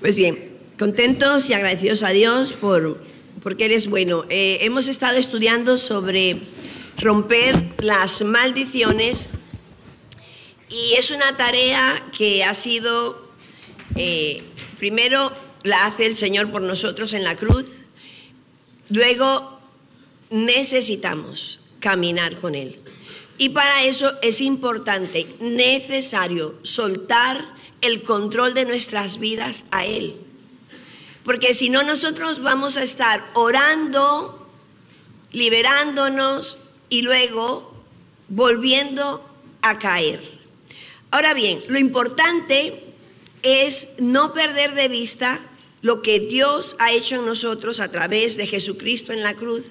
Pues bien, contentos y agradecidos a Dios por, porque Él es bueno. Eh, hemos estado estudiando sobre romper las maldiciones y es una tarea que ha sido, eh, primero la hace el Señor por nosotros en la cruz, luego necesitamos caminar con Él. Y para eso es importante, necesario, soltar el control de nuestras vidas a Él. Porque si no, nosotros vamos a estar orando, liberándonos y luego volviendo a caer. Ahora bien, lo importante es no perder de vista lo que Dios ha hecho en nosotros a través de Jesucristo en la cruz,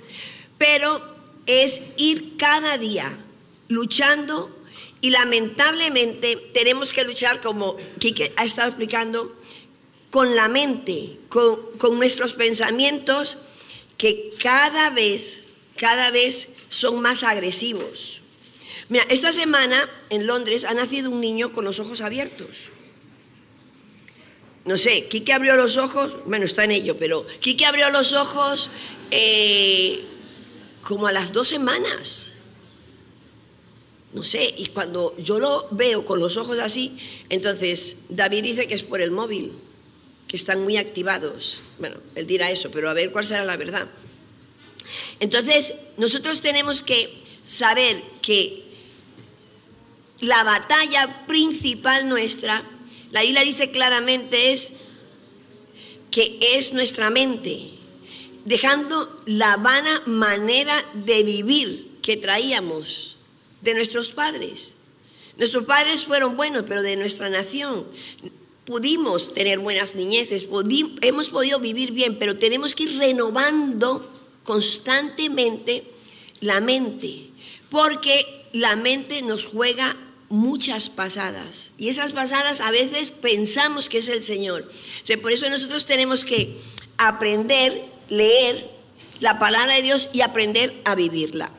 pero es ir cada día luchando y lamentablemente tenemos que luchar, como Kike ha estado explicando, con la mente, con, nuestros pensamientos que cada vez, cada vez son más agresivos. Mira, esta semana en Londres ha nacido un niño con los ojos abiertos. No sé, Kike abrió los ojos, bueno, está en ello, pero Kike abrió los ojos eh, como a las dos semanas. No sé, y cuando yo lo veo con los ojos así, entonces David dice que es por el móvil, que están muy activados. Bueno, él dirá eso, pero a ver cuál será la verdad. Entonces, nosotros tenemos que saber que la batalla principal nuestra, la isla dice claramente, es que es nuestra mente, dejando la vana manera de vivir que traíamos de nuestros padres. Nuestros padres fueron buenos, pero de nuestra nación pudimos tener buenas niñeces, hemos podido vivir bien, pero tenemos que ir renovando constantemente la mente, porque la mente nos juega muchas pasadas y esas pasadas a veces pensamos que es el Señor. por eso nosotros tenemos que aprender, leer la palabra de Dios y aprender a vivirla.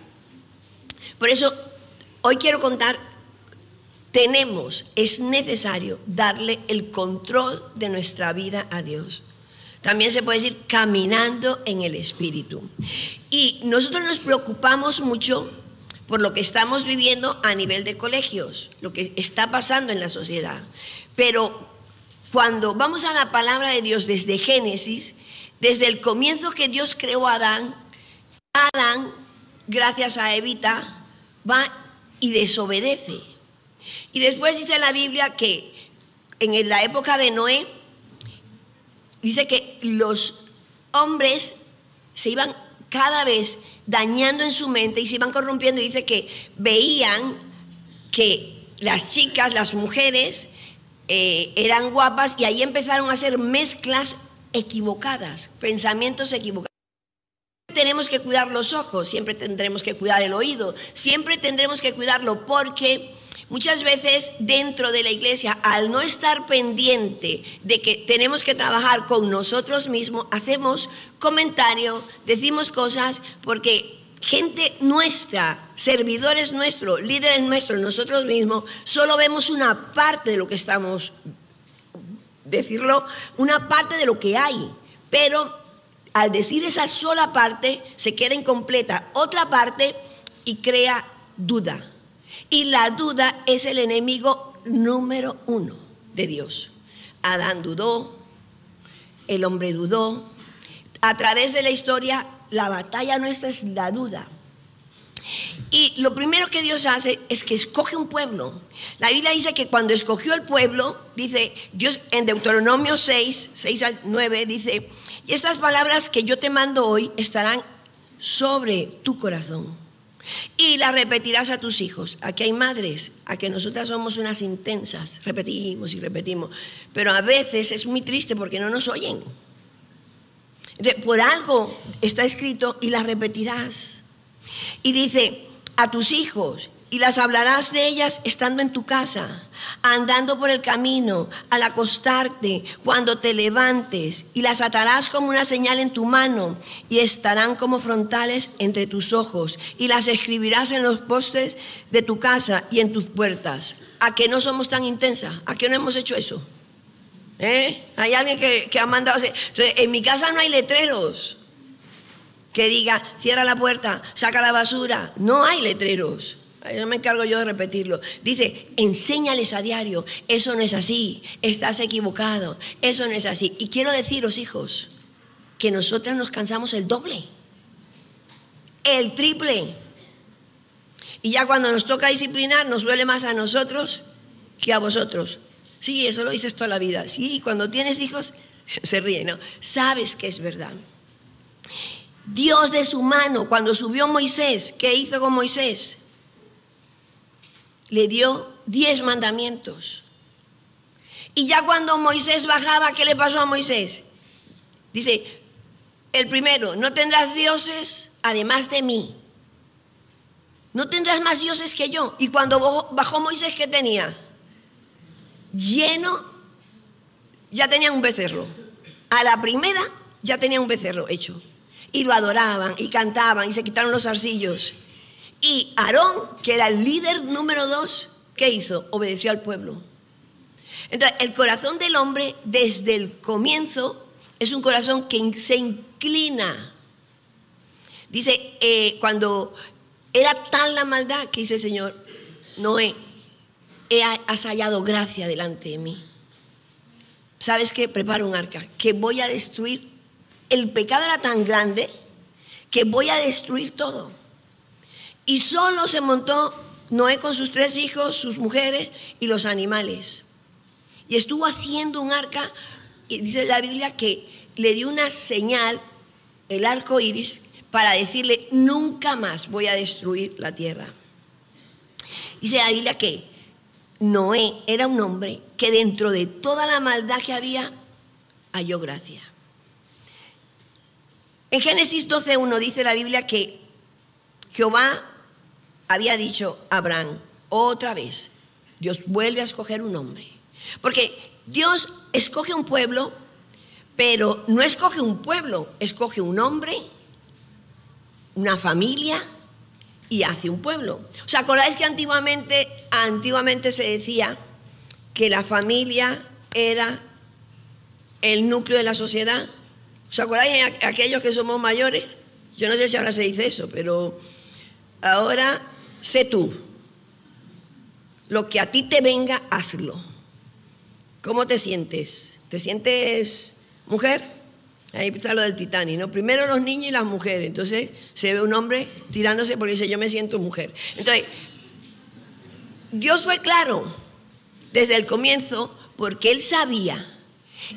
Por eso Hoy quiero contar, tenemos, es necesario darle el control de nuestra vida a Dios. También se puede decir caminando en el Espíritu. Y nosotros nos preocupamos mucho por lo que estamos viviendo a nivel de colegios, lo que está pasando en la sociedad. Pero cuando vamos a la palabra de Dios desde Génesis, desde el comienzo que Dios creó a Adán, Adán, gracias a Evita, va y desobedece. Y después dice la Biblia que en la época de Noé, dice que los hombres se iban cada vez dañando en su mente y se iban corrompiendo y dice que veían que las chicas, las mujeres, eh, eran guapas y ahí empezaron a hacer mezclas equivocadas, pensamientos equivocados tenemos que cuidar los ojos, siempre tendremos que cuidar el oído, siempre tendremos que cuidarlo porque muchas veces dentro de la iglesia, al no estar pendiente de que tenemos que trabajar con nosotros mismos, hacemos comentario, decimos cosas porque gente nuestra, servidores nuestros, líderes nuestros, nosotros mismos, solo vemos una parte de lo que estamos, decirlo, una parte de lo que hay, pero al decir esa sola parte, se queda incompleta otra parte y crea duda. Y la duda es el enemigo número uno de Dios. Adán dudó, el hombre dudó. A través de la historia, la batalla nuestra es la duda. Y lo primero que Dios hace es que escoge un pueblo. La Biblia dice que cuando escogió el pueblo, dice Dios en Deuteronomio 6, 6 al 9, dice, y estas palabras que yo te mando hoy estarán sobre tu corazón. Y las repetirás a tus hijos. Aquí hay madres, a que nosotras somos unas intensas, repetimos y repetimos, pero a veces es muy triste porque no nos oyen. por algo está escrito y las repetirás. Y dice, a tus hijos y las hablarás de ellas estando en tu casa, andando por el camino, al acostarte, cuando te levantes, y las atarás como una señal en tu mano, y estarán como frontales entre tus ojos, y las escribirás en los postes de tu casa y en tus puertas. ¿A que no somos tan intensas? ¿A que no hemos hecho eso? ¿Eh? Hay alguien que, que ha mandado... En mi casa no hay letreros que diga, cierra la puerta, saca la basura. No hay letreros. Yo me encargo yo de repetirlo. Dice, enséñales a diario, eso no es así, estás equivocado, eso no es así. Y quiero deciros, hijos, que nosotras nos cansamos el doble, el triple. Y ya cuando nos toca disciplinar, nos duele más a nosotros que a vosotros. Sí, eso lo dices toda la vida. Sí, cuando tienes hijos, se ríe, ¿no? Sabes que es verdad. Dios de su mano, cuando subió Moisés, ¿qué hizo con Moisés? Le dio diez mandamientos. Y ya cuando Moisés bajaba, ¿qué le pasó a Moisés? Dice, el primero, no tendrás dioses además de mí. No tendrás más dioses que yo. Y cuando bajó Moisés, ¿qué tenía? Lleno, ya tenía un becerro. A la primera ya tenía un becerro hecho y lo adoraban y cantaban y se quitaron los arcillos. Y Aarón, que era el líder número dos, ¿qué hizo? Obedeció al pueblo. Entonces, el corazón del hombre desde el comienzo es un corazón que se inclina. Dice, eh, cuando era tal la maldad que dice el Señor, Noé, has hallado gracia delante de mí. ¿Sabes qué? Prepara un arca, que voy a destruir el pecado era tan grande que voy a destruir todo. Y solo se montó Noé con sus tres hijos, sus mujeres y los animales. Y estuvo haciendo un arca, y dice la Biblia que le dio una señal, el arco iris, para decirle: Nunca más voy a destruir la tierra. Dice la Biblia que Noé era un hombre que dentro de toda la maldad que había, halló gracia. En Génesis 12.1 dice la Biblia que Jehová había dicho Abraham, otra vez, Dios vuelve a escoger un hombre. Porque Dios escoge un pueblo, pero no escoge un pueblo, escoge un hombre, una familia y hace un pueblo. ¿Os acordáis que antiguamente, antiguamente se decía que la familia era el núcleo de la sociedad? ¿Os acordáis aquellos que somos mayores? Yo no sé si ahora se dice eso, pero ahora sé tú. Lo que a ti te venga, hazlo. ¿Cómo te sientes? ¿Te sientes mujer? Ahí está lo del Titanic, ¿no? Primero los niños y las mujeres. Entonces se ve un hombre tirándose porque dice, yo me siento mujer. Entonces, Dios fue claro desde el comienzo porque Él sabía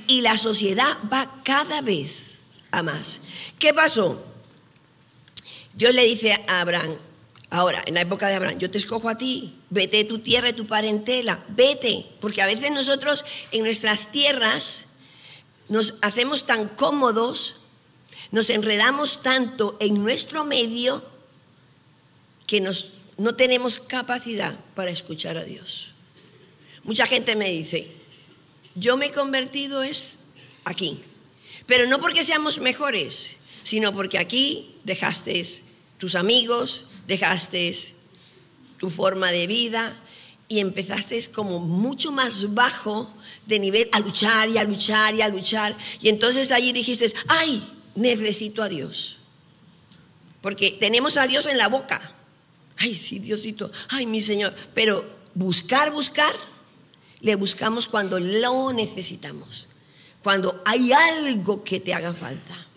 y la sociedad va cada vez a más. ¿Qué pasó? Dios le dice a Abraham, ahora, en la época de Abraham, yo te escojo a ti, vete de tu tierra y tu parentela, vete, porque a veces nosotros en nuestras tierras nos hacemos tan cómodos, nos enredamos tanto en nuestro medio que nos, no tenemos capacidad para escuchar a Dios. Mucha gente me dice, yo me he convertido es aquí. Pero no porque seamos mejores, sino porque aquí dejaste tus amigos, dejaste tu forma de vida y empezaste como mucho más bajo de nivel a luchar y a luchar y a luchar. Y entonces allí dijiste, ay, necesito a Dios. Porque tenemos a Dios en la boca. Ay, sí, Diosito, ay, mi Señor. Pero buscar, buscar le buscamos cuando lo necesitamos, cuando hay algo que te haga falta.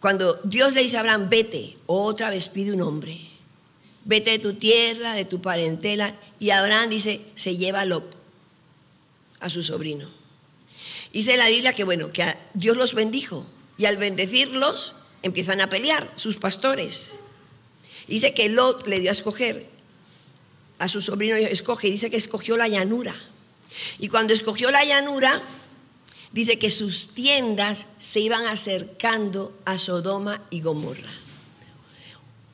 Cuando Dios le dice a Abraham, vete, otra vez pide un hombre, vete de tu tierra, de tu parentela, y Abraham dice, se lleva a Lot, a su sobrino. Dice la Biblia que bueno, que Dios los bendijo, y al bendecirlos empiezan a pelear sus pastores. Dice que Lot le dio a escoger a su sobrino escoge, dice que escogió la llanura. Y cuando escogió la llanura, dice que sus tiendas se iban acercando a Sodoma y Gomorra.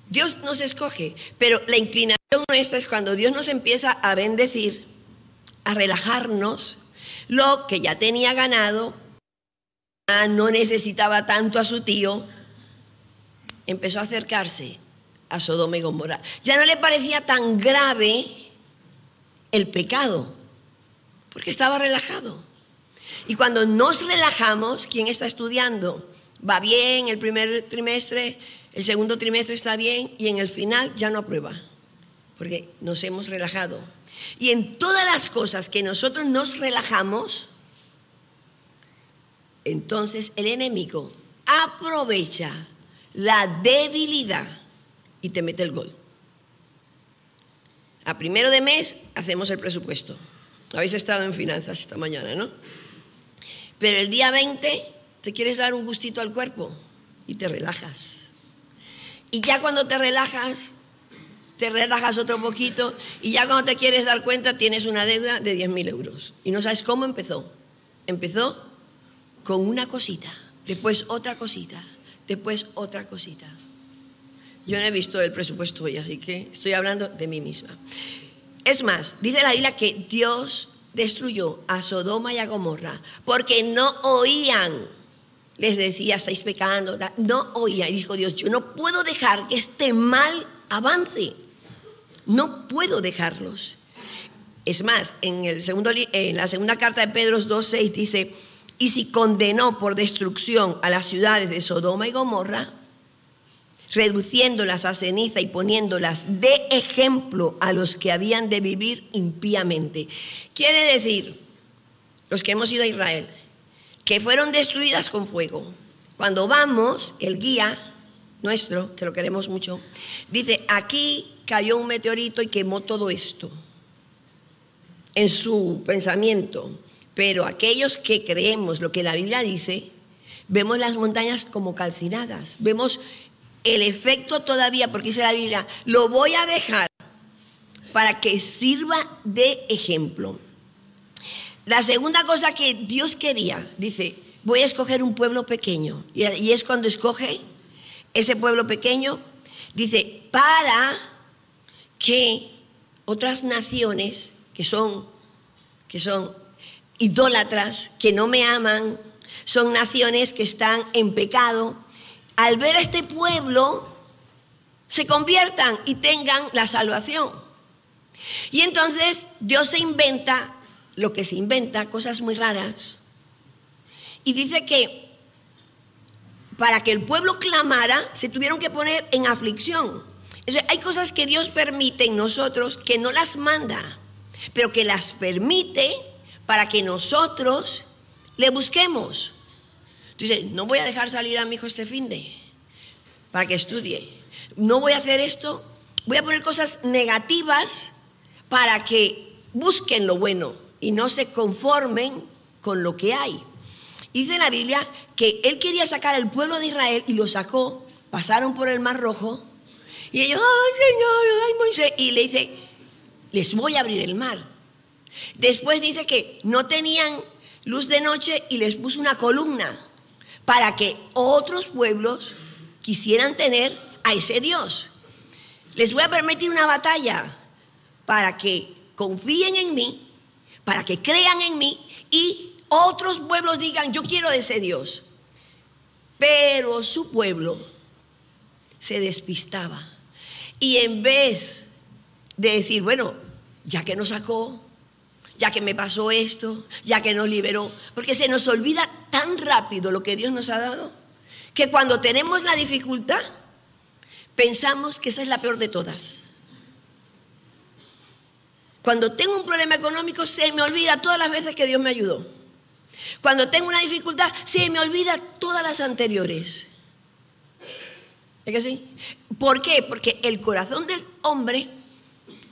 Dios nos escoge, pero la inclinación nuestra es cuando Dios nos empieza a bendecir, a relajarnos, lo que ya tenía ganado, no necesitaba tanto a su tío, empezó a acercarse a Sodoma y Gomorra. Ya no le parecía tan grave el pecado, porque estaba relajado. Y cuando nos relajamos, ¿quién está estudiando? Va bien el primer trimestre, el segundo trimestre está bien y en el final ya no aprueba, porque nos hemos relajado. Y en todas las cosas que nosotros nos relajamos, entonces el enemigo aprovecha la debilidad y te mete el gol. A primero de mes hacemos el presupuesto. Habéis estado en finanzas esta mañana, ¿no? Pero el día 20 te quieres dar un gustito al cuerpo y te relajas. Y ya cuando te relajas, te relajas otro poquito y ya cuando te quieres dar cuenta tienes una deuda de 10.000 euros. Y no sabes cómo empezó. Empezó con una cosita, después otra cosita, después otra cosita. Yo no he visto el presupuesto hoy, así que estoy hablando de mí misma. Es más, dice la Biblia que Dios destruyó a Sodoma y a Gomorra porque no oían. Les decía, estáis pecando. No oían. Y dijo Dios, yo no puedo dejar que este mal avance. No puedo dejarlos. Es más, en, el segundo, en la segunda carta de Pedro 2.6 dice, y si condenó por destrucción a las ciudades de Sodoma y Gomorra, reduciéndolas a ceniza y poniéndolas de ejemplo a los que habían de vivir impíamente. Quiere decir, los que hemos ido a Israel, que fueron destruidas con fuego. Cuando vamos, el guía nuestro, que lo queremos mucho, dice, aquí cayó un meteorito y quemó todo esto en su pensamiento. Pero aquellos que creemos lo que la Biblia dice, vemos las montañas como calcinadas, vemos el efecto todavía, porque dice la Biblia, lo voy a dejar para que sirva de ejemplo. La segunda cosa que Dios quería, dice, voy a escoger un pueblo pequeño. Y es cuando escoge ese pueblo pequeño, dice, para que otras naciones que son, que son idólatras, que no me aman, son naciones que están en pecado, al ver a este pueblo, se conviertan y tengan la salvación. Y entonces Dios se inventa lo que se inventa, cosas muy raras, y dice que para que el pueblo clamara, se tuvieron que poner en aflicción. hay cosas que Dios permite en nosotros que no las manda, pero que las permite para que nosotros le busquemos. Entonces, no voy a dejar salir a mi hijo este fin de para que estudie. No voy a hacer esto. Voy a poner cosas negativas para que busquen lo bueno y no se conformen con lo que hay. Dice la Biblia que él quería sacar al pueblo de Israel y lo sacó. Pasaron por el Mar Rojo y ellos, ay Señor, ay Moisés. Y le dice, les voy a abrir el mar. Después dice que no tenían luz de noche y les puso una columna para que otros pueblos quisieran tener a ese Dios. Les voy a permitir una batalla para que confíen en mí, para que crean en mí y otros pueblos digan, yo quiero ese Dios. Pero su pueblo se despistaba. Y en vez de decir, bueno, ya que nos sacó, ya que me pasó esto, ya que nos liberó, porque se nos olvida tan rápido lo que Dios nos ha dado, que cuando tenemos la dificultad, pensamos que esa es la peor de todas. Cuando tengo un problema económico, se me olvida todas las veces que Dios me ayudó. Cuando tengo una dificultad, se me olvida todas las anteriores. ¿Es que sí? ¿Por qué? Porque el corazón del hombre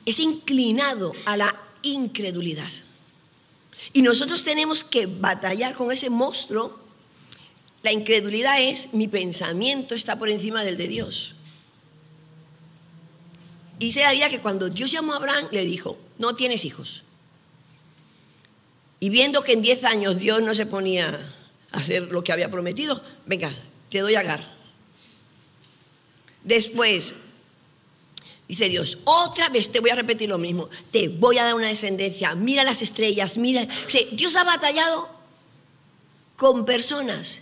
es inclinado a la incredulidad. Y nosotros tenemos que batallar con ese monstruo. La incredulidad es mi pensamiento está por encima del de Dios. Y se sabía que cuando Dios llamó a Abraham, le dijo, no tienes hijos. Y viendo que en 10 años Dios no se ponía a hacer lo que había prometido, venga, te doy agar. Después, Dice Dios, otra vez te voy a repetir lo mismo, te voy a dar una descendencia, mira las estrellas, mira, Dios ha batallado con personas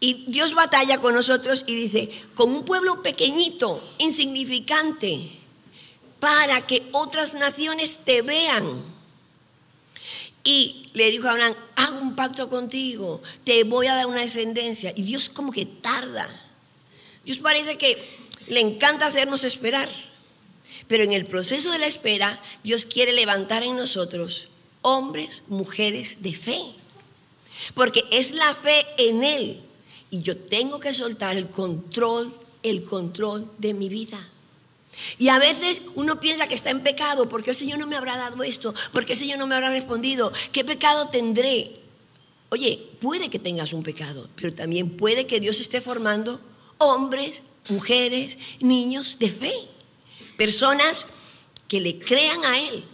y Dios batalla con nosotros y dice, con un pueblo pequeñito, insignificante, para que otras naciones te vean. y le dijo a Abraham, hago un pacto contigo, te voy a dar una descendencia. Y Dios como que tarda. Dios parece que le encanta hacernos esperar. Pero en el proceso de la espera, Dios quiere levantar en nosotros hombres, mujeres de fe. Porque es la fe en Él. Y yo tengo que soltar el control, el control de mi vida. Y a veces uno piensa que está en pecado, porque el Señor no me habrá dado esto, porque el Señor no me habrá respondido, ¿qué pecado tendré? Oye, puede que tengas un pecado, pero también puede que Dios esté formando hombres, mujeres, niños de fe, personas que le crean a Él.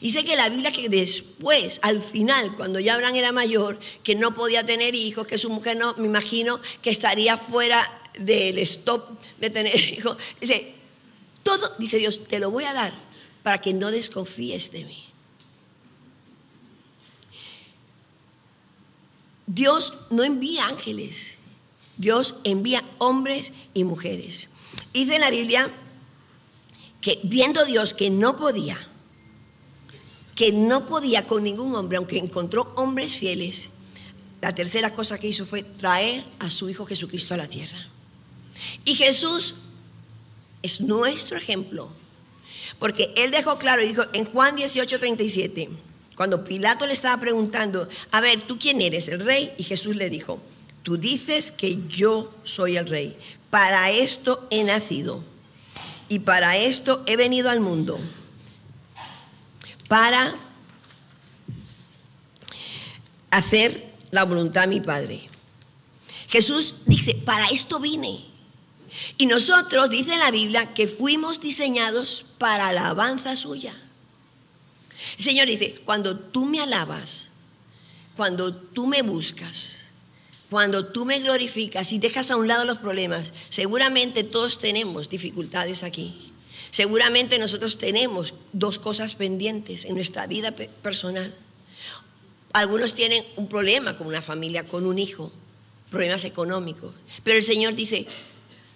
Dice que la Biblia que después, al final, cuando ya Abraham era mayor, que no podía tener hijos, que su mujer no, me imagino que estaría fuera del stop de tener hijos, dice, todo, dice Dios, te lo voy a dar para que no desconfíes de mí. Dios no envía ángeles, Dios envía hombres y mujeres. Dice la Biblia que viendo Dios que no podía, que no podía con ningún hombre, aunque encontró hombres fieles, la tercera cosa que hizo fue traer a su Hijo Jesucristo a la tierra. Y Jesús es nuestro ejemplo. Porque él dejó claro, dijo en Juan 18, 37, cuando Pilato le estaba preguntando, a ver, ¿tú quién eres, el rey? Y Jesús le dijo, tú dices que yo soy el rey. Para esto he nacido y para esto he venido al mundo. Para hacer la voluntad de mi Padre. Jesús dice, para esto vine. Y nosotros, dice la Biblia, que fuimos diseñados para alabanza suya. El Señor dice, cuando tú me alabas, cuando tú me buscas, cuando tú me glorificas y dejas a un lado los problemas, seguramente todos tenemos dificultades aquí. Seguramente nosotros tenemos dos cosas pendientes en nuestra vida personal. Algunos tienen un problema con una familia, con un hijo, problemas económicos. Pero el Señor dice,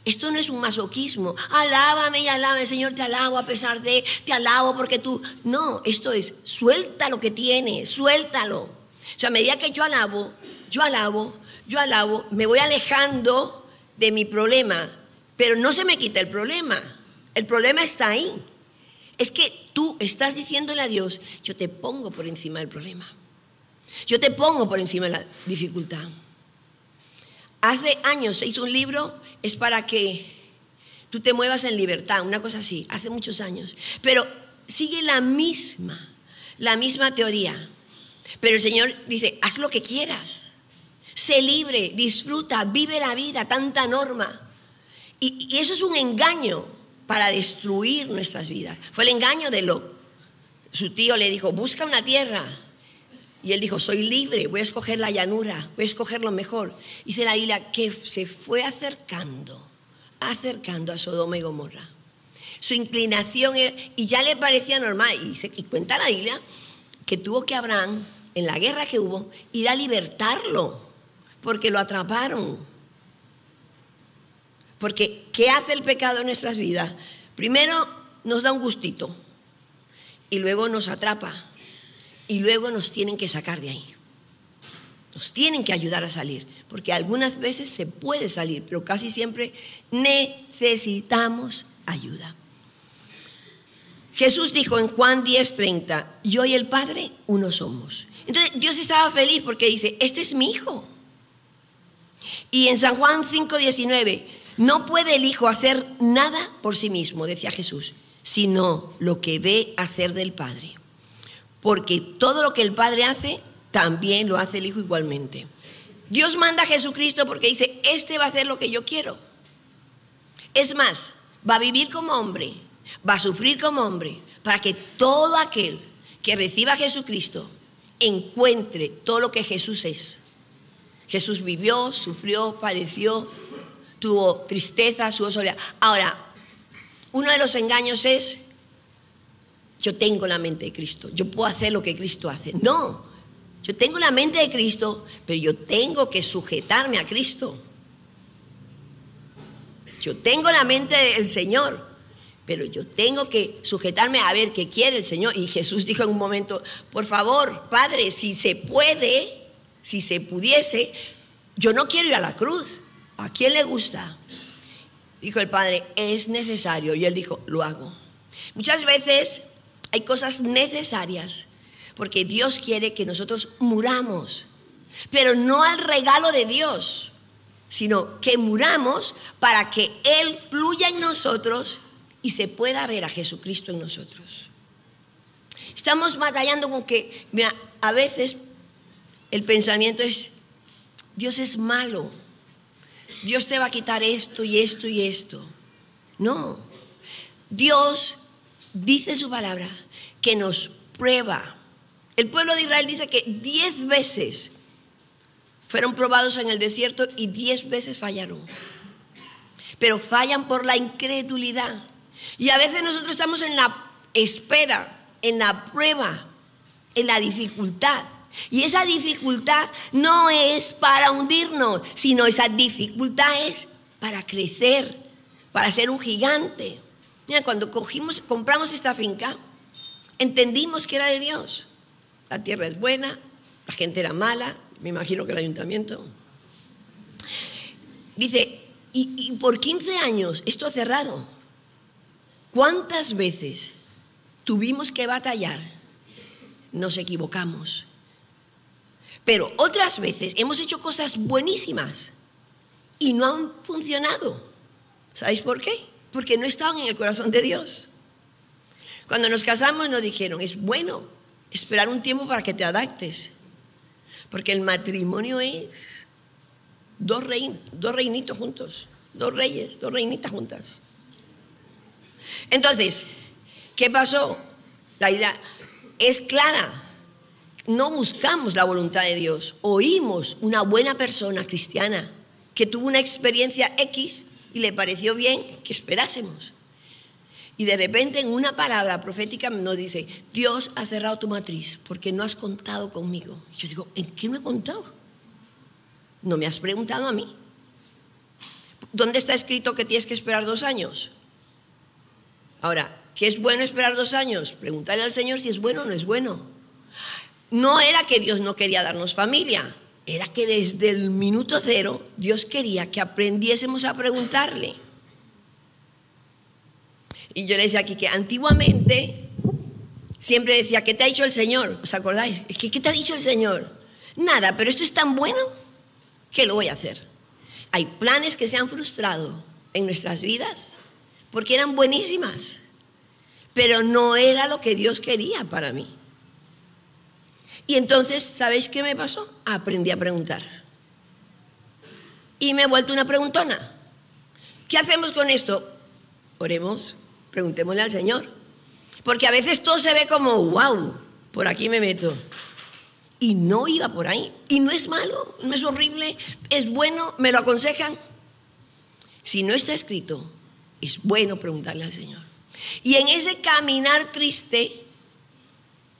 esto no es un masoquismo. Alábame y alábame, Señor, te alabo a pesar de, te alabo porque tú. No, esto es, suelta lo que tienes, suéltalo. O sea, a medida que yo alabo, yo alabo, yo alabo, me voy alejando de mi problema, pero no se me quita el problema. El problema está ahí. Es que tú estás diciéndole a Dios, yo te pongo por encima del problema. Yo te pongo por encima de la dificultad. Hace años se hizo un libro, es para que tú te muevas en libertad, una cosa así, hace muchos años. Pero sigue la misma, la misma teoría. Pero el Señor dice, haz lo que quieras, sé libre, disfruta, vive la vida, tanta norma. Y, y eso es un engaño para destruir nuestras vidas. Fue el engaño de Lot. Su tío le dijo, busca una tierra y él dijo, soy libre, voy a escoger la llanura, voy a escoger lo mejor. Dice la Biblia que se fue acercando, acercando a Sodoma y Gomorra. Su inclinación era, y ya le parecía normal. Y, y cuenta la Biblia que tuvo que Abraham, en la guerra que hubo, ir a libertarlo, porque lo atraparon. Porque, ¿qué hace el pecado en nuestras vidas? Primero nos da un gustito y luego nos atrapa y luego nos tienen que sacar de ahí. Nos tienen que ayudar a salir, porque algunas veces se puede salir, pero casi siempre necesitamos ayuda. Jesús dijo en Juan 10:30, yo y el Padre uno somos. Entonces Dios estaba feliz porque dice, este es mi hijo. Y en San Juan 5:19, no puede el hijo hacer nada por sí mismo, decía Jesús, sino lo que ve hacer del Padre porque todo lo que el Padre hace, también lo hace el Hijo igualmente. Dios manda a Jesucristo porque dice, este va a hacer lo que yo quiero. Es más, va a vivir como hombre, va a sufrir como hombre, para que todo aquel que reciba a Jesucristo encuentre todo lo que Jesús es. Jesús vivió, sufrió, padeció, tuvo tristeza, su soledad. Ahora, uno de los engaños es yo tengo la mente de Cristo, yo puedo hacer lo que Cristo hace. No, yo tengo la mente de Cristo, pero yo tengo que sujetarme a Cristo. Yo tengo la mente del Señor, pero yo tengo que sujetarme a ver qué quiere el Señor. Y Jesús dijo en un momento, por favor, Padre, si se puede, si se pudiese, yo no quiero ir a la cruz. ¿A quién le gusta? Dijo el Padre, es necesario. Y él dijo, lo hago. Muchas veces hay cosas necesarias porque Dios quiere que nosotros muramos, pero no al regalo de Dios, sino que muramos para que Él fluya en nosotros y se pueda ver a Jesucristo en nosotros. Estamos batallando con que, a veces el pensamiento es, Dios es malo, Dios te va a quitar esto y esto y esto. No, Dios dice su palabra que nos prueba. El pueblo de Israel dice que diez veces fueron probados en el desierto y diez veces fallaron. Pero fallan por la incredulidad. Y a veces nosotros estamos en la espera, en la prueba, en la dificultad. Y esa dificultad no es para hundirnos, sino esa dificultad es para crecer, para ser un gigante. Mira, cuando cogimos, compramos esta finca, entendimos que era de Dios. La tierra es buena, la gente era mala, me imagino que el ayuntamiento. Dice, y, y por 15 años esto ha cerrado. ¿Cuántas veces tuvimos que batallar? Nos equivocamos. Pero otras veces hemos hecho cosas buenísimas y no han funcionado. ¿Sabéis por qué? Porque no estaban en el corazón de Dios. Cuando nos casamos nos dijeron, es bueno esperar un tiempo para que te adaptes. Porque el matrimonio es dos, dos reinitos juntos, dos reyes, dos reinitas juntas. Entonces, ¿qué pasó? La idea es clara. No buscamos la voluntad de Dios. Oímos una buena persona cristiana que tuvo una experiencia X y le pareció bien que esperásemos. Y de repente en una palabra profética nos dice, Dios ha cerrado tu matriz porque no has contado conmigo. Yo digo, ¿en qué me he contado? No me has preguntado a mí. ¿Dónde está escrito que tienes que esperar dos años? Ahora, ¿qué es bueno esperar dos años? Pregúntale al Señor si es bueno o no es bueno. No era que Dios no quería darnos familia, era que desde el minuto cero Dios quería que aprendiésemos a preguntarle. Y yo le decía aquí que antiguamente siempre decía, ¿qué te ha dicho el Señor? ¿Os acordáis? ¿Qué, ¿Qué te ha dicho el Señor? Nada, pero esto es tan bueno que lo voy a hacer. Hay planes que se han frustrado en nuestras vidas porque eran buenísimas, pero no era lo que Dios quería para mí. Y entonces, ¿sabéis qué me pasó? Aprendí a preguntar. Y me he vuelto una preguntona. ¿Qué hacemos con esto? Oremos, preguntémosle al Señor. Porque a veces todo se ve como, wow, por aquí me meto. Y no iba por ahí. Y no es malo, no es horrible, es bueno, me lo aconsejan. Si no está escrito, es bueno preguntarle al Señor. Y en ese caminar triste,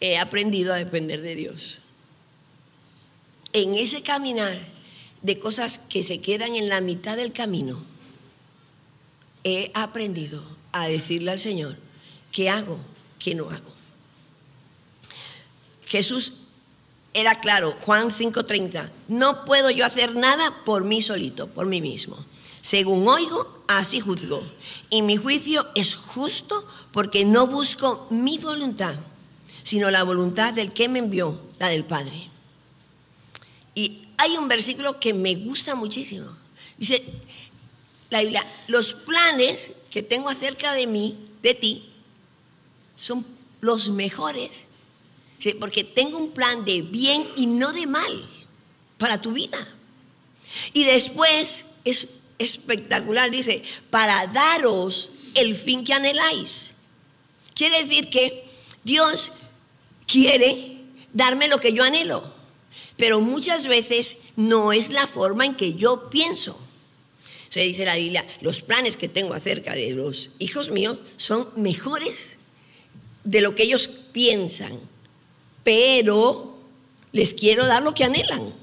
he aprendido a depender de Dios. En ese caminar de cosas que se quedan en la mitad del camino, he aprendido a decirle al Señor, ¿qué hago? ¿Qué no hago? Jesús era claro, Juan 5:30, no puedo yo hacer nada por mí solito, por mí mismo. Según oigo, así juzgo. Y mi juicio es justo porque no busco mi voluntad, sino la voluntad del que me envió, la del Padre. Y hay un versículo que me gusta muchísimo. Dice la Biblia, los planes que tengo acerca de mí, de ti, son los mejores. Porque tengo un plan de bien y no de mal para tu vida. Y después es espectacular, dice, para daros el fin que anheláis. Quiere decir que Dios quiere darme lo que yo anhelo, pero muchas veces no es la forma en que yo pienso. Se dice la Biblia, los planes que tengo acerca de los hijos míos son mejores de lo que ellos piensan, pero les quiero dar lo que anhelan.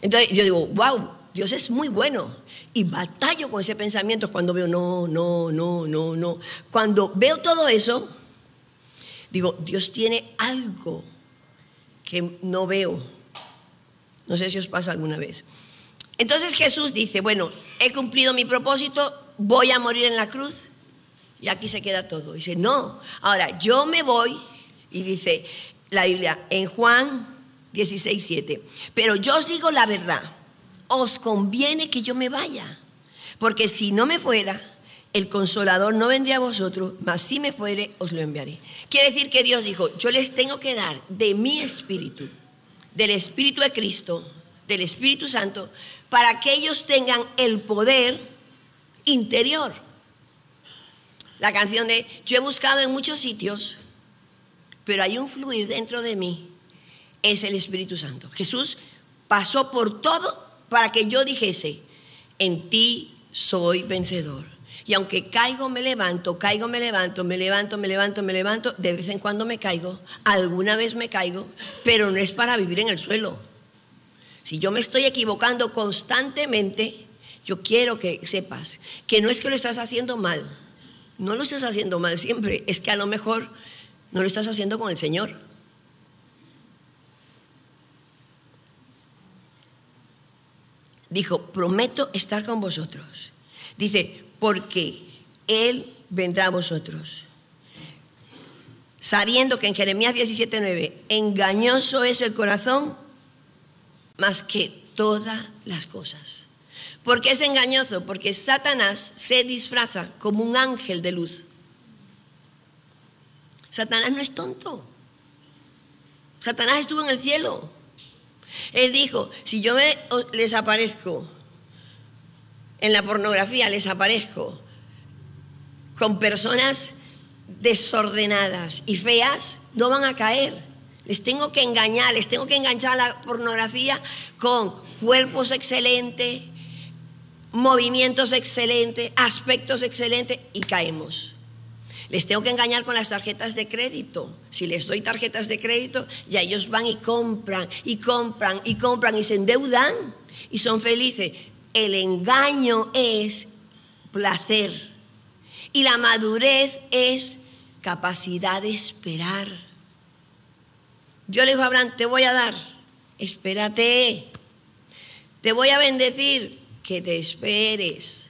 Entonces yo digo, wow, Dios es muy bueno. Y batallo con ese pensamiento cuando veo, no, no, no, no, no. Cuando veo todo eso, digo, Dios tiene algo que no veo. No sé si os pasa alguna vez. Entonces Jesús dice, bueno, he cumplido mi propósito, voy a morir en la cruz. Y aquí se queda todo. Dice, no, ahora yo me voy. Y dice la Biblia en Juan 16, 7. Pero yo os digo la verdad, os conviene que yo me vaya. Porque si no me fuera, el consolador no vendría a vosotros, mas si me fuere, os lo enviaré. Quiere decir que Dios dijo, yo les tengo que dar de mi espíritu, del espíritu de Cristo, del Espíritu Santo, para que ellos tengan el poder interior. La canción de, yo he buscado en muchos sitios, pero hay un fluir dentro de mí, es el Espíritu Santo. Jesús pasó por todo para que yo dijese, en ti soy vencedor. Y aunque caigo, me levanto, caigo, me levanto, me levanto, me levanto, me levanto, de vez en cuando me caigo, alguna vez me caigo, pero no es para vivir en el suelo. Si yo me estoy equivocando constantemente, yo quiero que sepas que no es que lo estás haciendo mal, no lo estás haciendo mal siempre, es que a lo mejor no lo estás haciendo con el Señor. Dijo, prometo estar con vosotros. Dice, porque Él vendrá a vosotros. Sabiendo que en Jeremías 17:9, engañoso es el corazón más que todas las cosas. ¿Por qué es engañoso? Porque Satanás se disfraza como un ángel de luz. Satanás no es tonto. Satanás estuvo en el cielo. Él dijo, si yo me, les aparezco en la pornografía, les aparezco con personas desordenadas y feas, no van a caer. Les tengo que engañar, les tengo que enganchar a la pornografía con cuerpos excelentes, movimientos excelentes, aspectos excelentes y caemos. Les tengo que engañar con las tarjetas de crédito. Si les doy tarjetas de crédito, ya ellos van y compran, y compran, y compran, y se endeudan, y son felices. El engaño es placer. Y la madurez es capacidad de esperar. Yo le digo a Abraham, te voy a dar, espérate. Te voy a bendecir, que te esperes.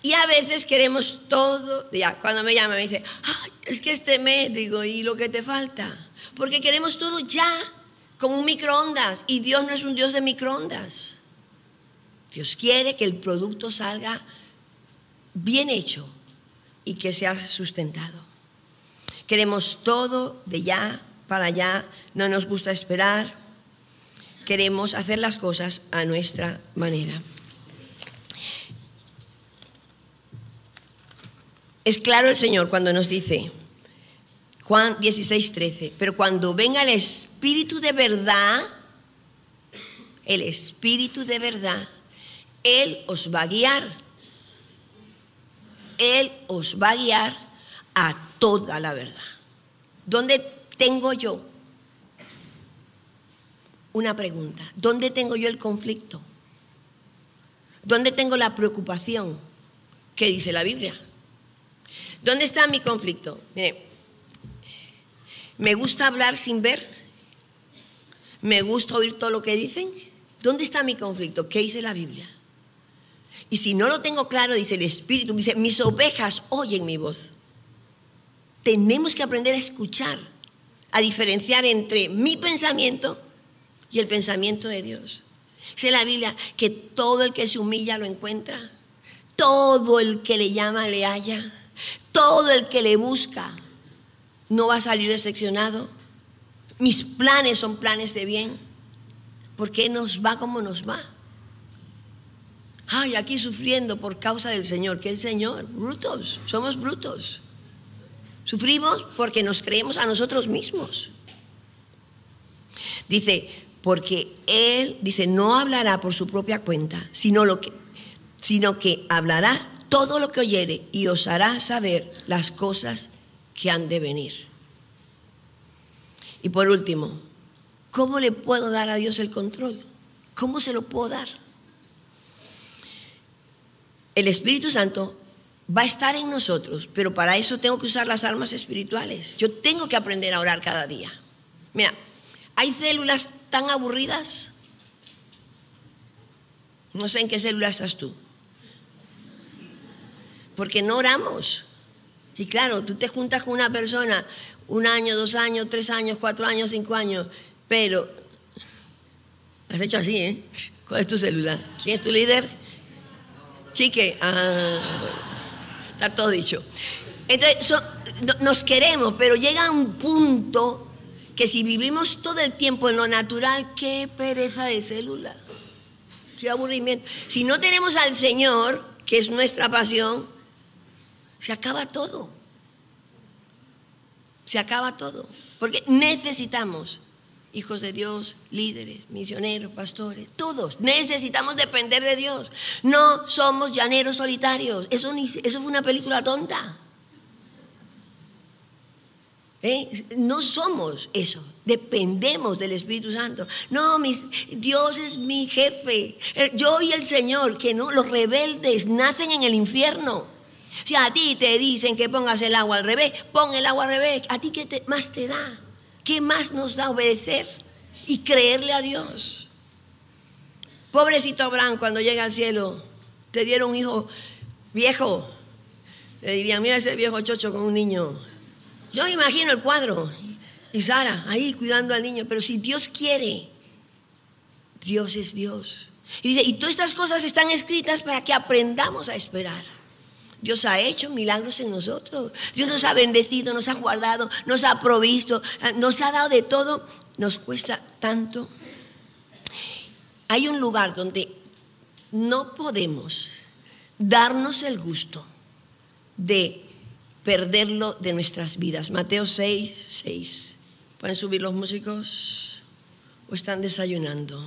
Y a veces queremos todo, ya cuando me llama me dice, es que este mes, digo, ¿y lo que te falta? Porque queremos todo ya, como un microondas, y Dios no es un Dios de microondas. Dios quiere que el producto salga bien hecho y que sea sustentado. Queremos todo de ya para allá, no nos gusta esperar, queremos hacer las cosas a nuestra manera. Es claro el Señor cuando nos dice, Juan 16, 13, pero cuando venga el Espíritu de verdad, el Espíritu de verdad, Él os va a guiar. Él os va a guiar a toda la verdad. ¿Dónde tengo yo? Una pregunta. ¿Dónde tengo yo el conflicto? ¿Dónde tengo la preocupación? ¿Qué dice la Biblia? ¿Dónde está mi conflicto? Mire, me gusta hablar sin ver. Me gusta oír todo lo que dicen. ¿Dónde está mi conflicto? ¿Qué dice la Biblia? Y si no lo tengo claro, dice el Espíritu, dice, mis ovejas oyen mi voz. Tenemos que aprender a escuchar, a diferenciar entre mi pensamiento y el pensamiento de Dios. Dice la Biblia que todo el que se humilla lo encuentra, todo el que le llama le halla. Todo el que le busca no va a salir decepcionado. Mis planes son planes de bien. ¿Por qué nos va como nos va? Ay, aquí sufriendo por causa del Señor. ¿Qué es el Señor? Brutos, somos brutos. Sufrimos porque nos creemos a nosotros mismos. Dice, porque Él, dice, no hablará por su propia cuenta, sino, lo que, sino que hablará todo lo que oyere y os hará saber las cosas que han de venir. Y por último, ¿cómo le puedo dar a Dios el control? ¿Cómo se lo puedo dar? El Espíritu Santo va a estar en nosotros, pero para eso tengo que usar las armas espirituales. Yo tengo que aprender a orar cada día. Mira, hay células tan aburridas. No sé en qué célula estás tú. Porque no oramos. Y claro, tú te juntas con una persona un año, dos años, tres años, cuatro años, cinco años, pero has hecho así, ¿eh? ¿Cuál es tu célula? ¿Quién es tu líder? Chique. Ah, está todo dicho. Entonces, nos queremos, pero llega un punto que si vivimos todo el tiempo en lo natural, qué pereza de célula, qué aburrimiento. Si no tenemos al Señor, que es nuestra pasión, se acaba todo. Se acaba todo. Porque necesitamos hijos de Dios, líderes, misioneros, pastores, todos. Necesitamos depender de Dios. No somos llaneros solitarios. Eso, eso fue una película tonta. ¿Eh? No somos eso, dependemos del Espíritu Santo. No, Dios es mi jefe. Yo y el Señor, que no, los rebeldes nacen en el infierno. Si a ti te dicen que pongas el agua al revés, pon el agua al revés. ¿A ti qué más te da? ¿Qué más nos da obedecer y creerle a Dios? Pobrecito Abraham, cuando llega al cielo, te dieron un hijo viejo. Le dirían, mira ese viejo chocho con un niño. Yo me imagino el cuadro. Y Sara ahí cuidando al niño. Pero si Dios quiere, Dios es Dios. Y dice, y todas estas cosas están escritas para que aprendamos a esperar. Dios ha hecho milagros en nosotros. Dios nos ha bendecido, nos ha guardado, nos ha provisto, eh, nos ha dado de todo. Nos cuesta tanto. Hay un lugar donde no podemos darnos el gusto de perderlo de nuestras vidas. Mateo 6, 6. ¿Pueden subir los músicos? ¿O están desayunando?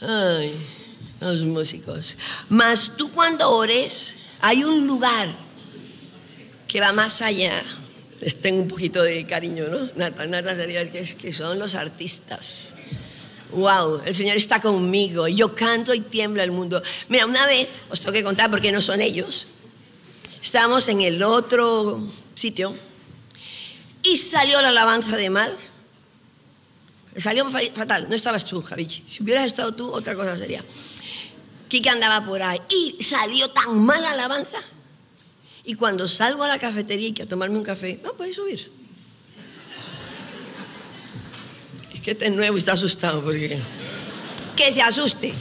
Ay los músicos. Mas tú cuando ores, hay un lugar que va más allá. Les tengo un poquito de cariño, ¿no? Nata, Nata que, es, que son los artistas. Wow, el Señor está conmigo. Yo canto y tiembla el mundo. Mira, una vez, os tengo que contar porque no son ellos. Estábamos en el otro sitio y salió la alabanza de mal. Salió fatal, no estabas tú, Javichi. Si hubieras estado tú, otra cosa sería. Kike andaba por ahí y salió tan mala alabanza. Y cuando salgo a la cafetería y quiero tomarme un café, no, puedes subir. Es que este es nuevo y está asustado porque... Que se asuste.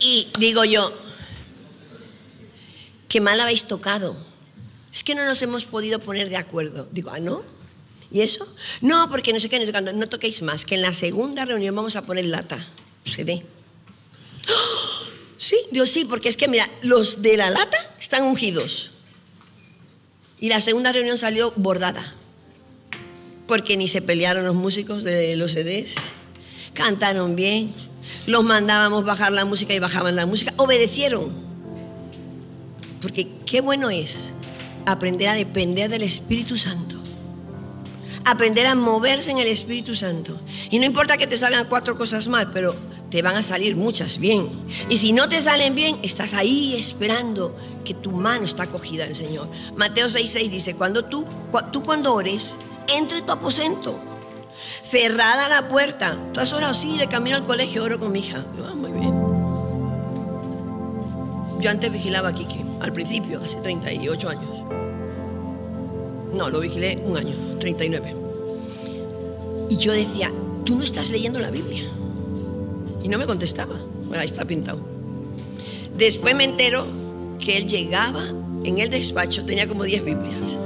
Y digo yo, qué mal habéis tocado. Es que no nos hemos podido poner de acuerdo. Digo, ah, ¿no? ¿Y eso? No, porque no sé qué, no sé cuándo. No toquéis más, que en la segunda reunión vamos a poner lata se ve. Sí, Dios sí, porque es que mira, los de la lata están ungidos. Y la segunda reunión salió bordada. Porque ni se pelearon los músicos de los CDs. Cantaron bien. Los mandábamos bajar la música y bajaban la música. Obedecieron. Porque qué bueno es aprender a depender del Espíritu Santo aprender a moverse en el Espíritu Santo. Y no importa que te salgan cuatro cosas mal, pero te van a salir muchas bien. Y si no te salen bien, estás ahí esperando que tu mano está cogida el Señor. Mateo 6:6 dice, cuando tú, tú cuando ores, entre tu aposento, cerrada la puerta. Tú has orado, sí, de camino al colegio, oro con mi hija. Ah, muy bien. Yo antes vigilaba a Kike, al principio, hace 38 años. No, lo vigilé un año, 39. Y yo decía, tú no estás leyendo la Biblia. No me contestaba. Bueno, ahí está pintado. Después me entero que él llegaba en el despacho, tenía como 10 Biblias.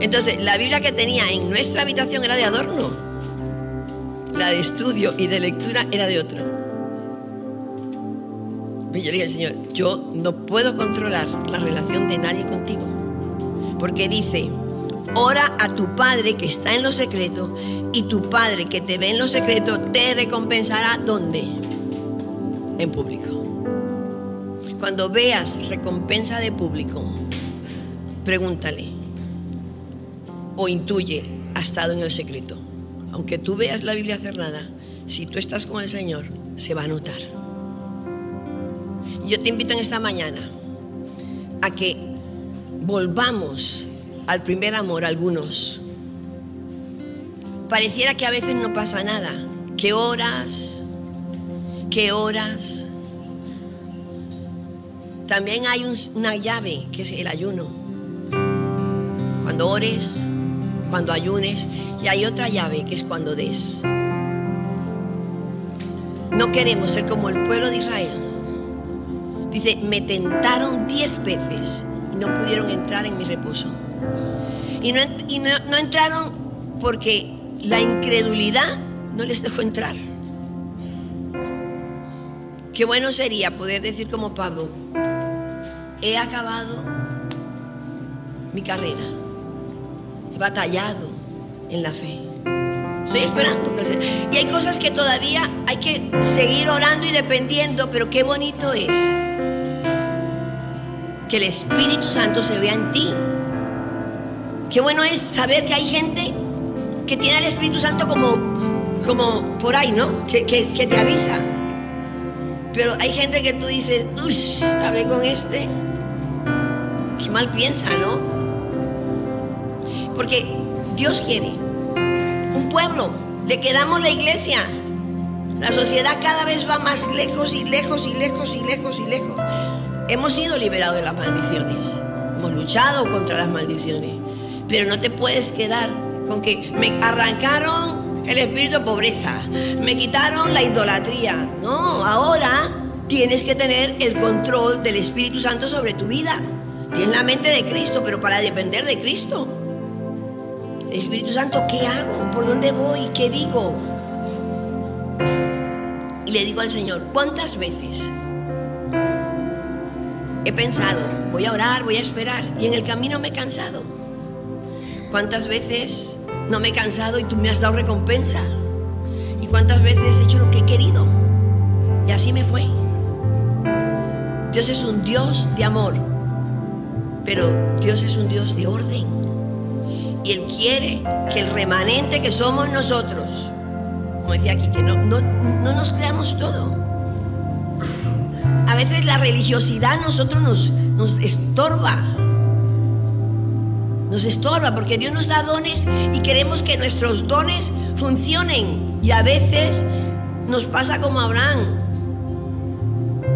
Entonces, la Biblia que tenía en nuestra habitación era de adorno. La de estudio y de lectura era de otra. Y yo le dije al Señor, yo no puedo controlar la relación de nadie contigo. Porque dice, ora a tu Padre que está en lo secreto y tu Padre que te ve en lo secreto te recompensará ¿dónde? En público. Cuando veas recompensa de público, pregúntale o intuye, ha estado en el secreto. Aunque tú veas la Biblia cerrada, si tú estás con el Señor, se va a notar. Yo te invito en esta mañana a que volvamos al primer amor algunos. Pareciera que a veces no pasa nada, que horas, que horas. También hay una llave que es el ayuno. Cuando ores, cuando ayunes, y hay otra llave que es cuando des. No queremos ser como el pueblo de Israel. Dice, me tentaron diez veces y no pudieron entrar en mi reposo. Y no entraron porque la incredulidad no les dejó entrar. Qué bueno sería poder decir como Pablo, he acabado mi carrera, he batallado en la fe. Estoy esperando que se... Y hay cosas que todavía hay que seguir orando y dependiendo, pero qué bonito es que el Espíritu Santo se vea en ti. Qué bueno es saber que hay gente que tiene al Espíritu Santo como, como por ahí, ¿no? Que, que te avisa. Pero hay gente que tú dices, uff, hablé con este. Qué mal piensa, ¿no? Porque Dios quiere un pueblo, le quedamos la iglesia. La sociedad cada vez va más lejos y lejos y lejos y lejos y lejos. Hemos sido liberados de las maldiciones. Hemos luchado contra las maldiciones. Pero no te puedes quedar con que me arrancaron el espíritu de pobreza, me quitaron la idolatría. No, ahora tienes que tener el control del Espíritu Santo sobre tu vida. Tienes la mente de Cristo, pero para depender de Cristo. Espíritu Santo, ¿qué hago? ¿Por dónde voy? ¿Qué digo? Y le digo al Señor, ¿cuántas veces he pensado, voy a orar, voy a esperar, y en el camino me he cansado? ¿Cuántas veces no me he cansado y tú me has dado recompensa? ¿Y cuántas veces he hecho lo que he querido? Y así me fue. Dios es un Dios de amor, pero Dios es un Dios de orden. Y Él quiere que el remanente que somos nosotros, como decía aquí, que no, no, nos creamos todo. A veces la religiosidad a nosotros nos, nos estorba. Nos estorba porque Dios nos da dones y queremos que nuestros dones funcionen. Y a veces nos pasa como Abraham.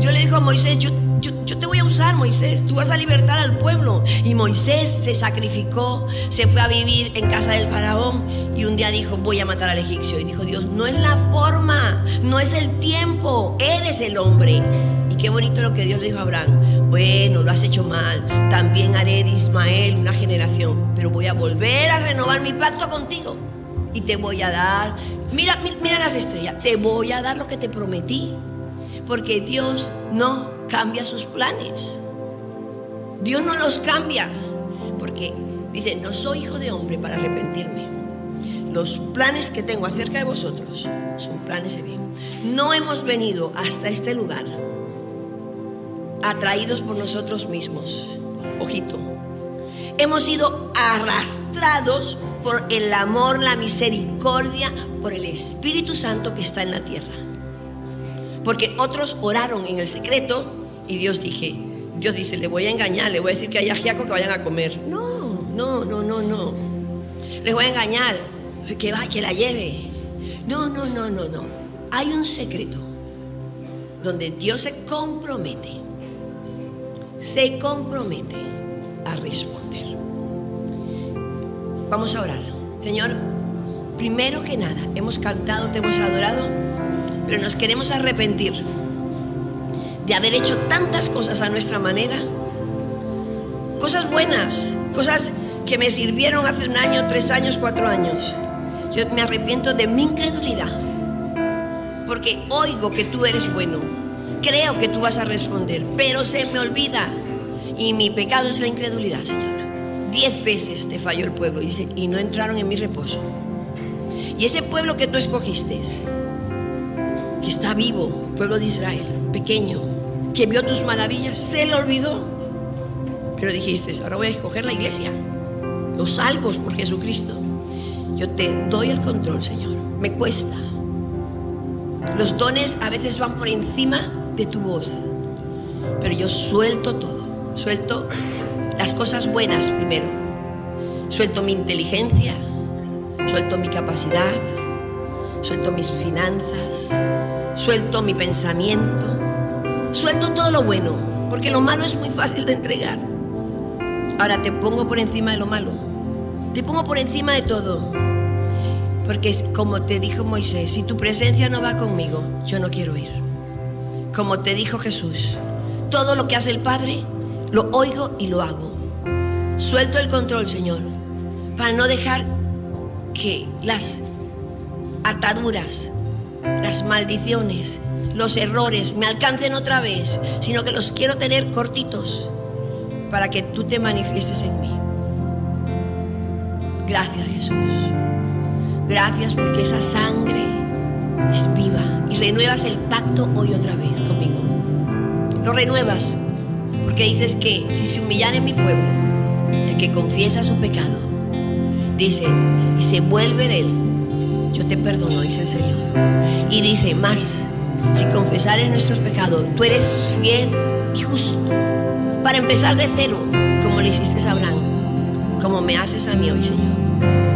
Yo le digo a Moisés, yo yo, te voy a usar, Moisés, tú vas a libertar al pueblo. Y Moisés se sacrificó, se fue a vivir en casa del faraón y un día dijo, voy a matar al egipcio. Y dijo Dios, no es la forma, no es el tiempo, eres el hombre. Y qué bonito lo que Dios le dijo a Abraham. Bueno, lo has hecho mal, también haré de Ismael una generación, pero voy a volver a renovar mi pacto contigo. Y te voy a dar, mira, mira las estrellas, te voy a dar lo que te prometí. Porque Dios no cambia sus planes. Dios no los cambia. Porque dice, no soy hijo de hombre para arrepentirme. Los planes que tengo acerca de vosotros son planes de bien. No hemos venido hasta este lugar atraídos por nosotros mismos. Ojito. Hemos sido arrastrados por el amor, la misericordia, por el Espíritu Santo que está en la tierra. Porque otros oraron en el secreto y Dios dije, Dios dice, le voy a engañar, le voy a decir que hay ajiaco que vayan a comer. No, no, no, no, no. Les voy a engañar, que va, que la lleve. No, no, no, no, no. Hay un secreto donde Dios se compromete, se compromete a responder. Vamos a orar. Señor, primero que nada, hemos cantado, te hemos adorado pero nos queremos arrepentir de haber hecho tantas cosas a nuestra manera, cosas buenas, cosas que me sirvieron hace un año, tres años, cuatro años. Yo me arrepiento de mi incredulidad, porque oigo que tú eres bueno, creo que tú vas a responder, pero se me olvida. Y mi pecado es la incredulidad, Señor. Diez veces te falló el pueblo, dice, y no entraron en mi reposo. Y ese pueblo que tú escogiste, que está vivo, pueblo de Israel, pequeño, que vio tus maravillas, se le olvidó. Pero dijiste, ahora voy a escoger la iglesia, los salvos por Jesucristo. Yo te doy el control, Señor. Me cuesta, Los dones a veces van por encima de tu voz. Pero yo suelto todo. Suelto las cosas buenas primero. Suelto mi inteligencia. Suelto mi capacidad. Suelto mis finanzas. Suelto mi pensamiento. Suelto todo lo bueno. Porque lo malo es muy fácil de entregar. Ahora te pongo por encima de lo malo. Te pongo por encima de todo. Porque como te dijo Moisés, si tu presencia no va conmigo, yo no quiero ir. Como te dijo Jesús, todo lo que hace el Padre, lo oigo y lo hago. Suelto el control, Señor, para no dejar que las ataduras, las maldiciones, los errores me alcancen otra vez, sino que los quiero tener cortitos para que tú te manifiestes en mí. Gracias Jesús. Gracias porque esa sangre es viva y renuevas el pacto hoy otra vez conmigo. Lo renuevas porque dices que si se humillara en mi pueblo, el que confiesa su pecado, dice, y se vuelve en él, yo te perdono, dice el Señor. Y dice, más, si confesares nuestros pecados, tú eres fiel y justo para empezar de cero, como le hiciste a Abraham, como me haces a mí hoy, Señor.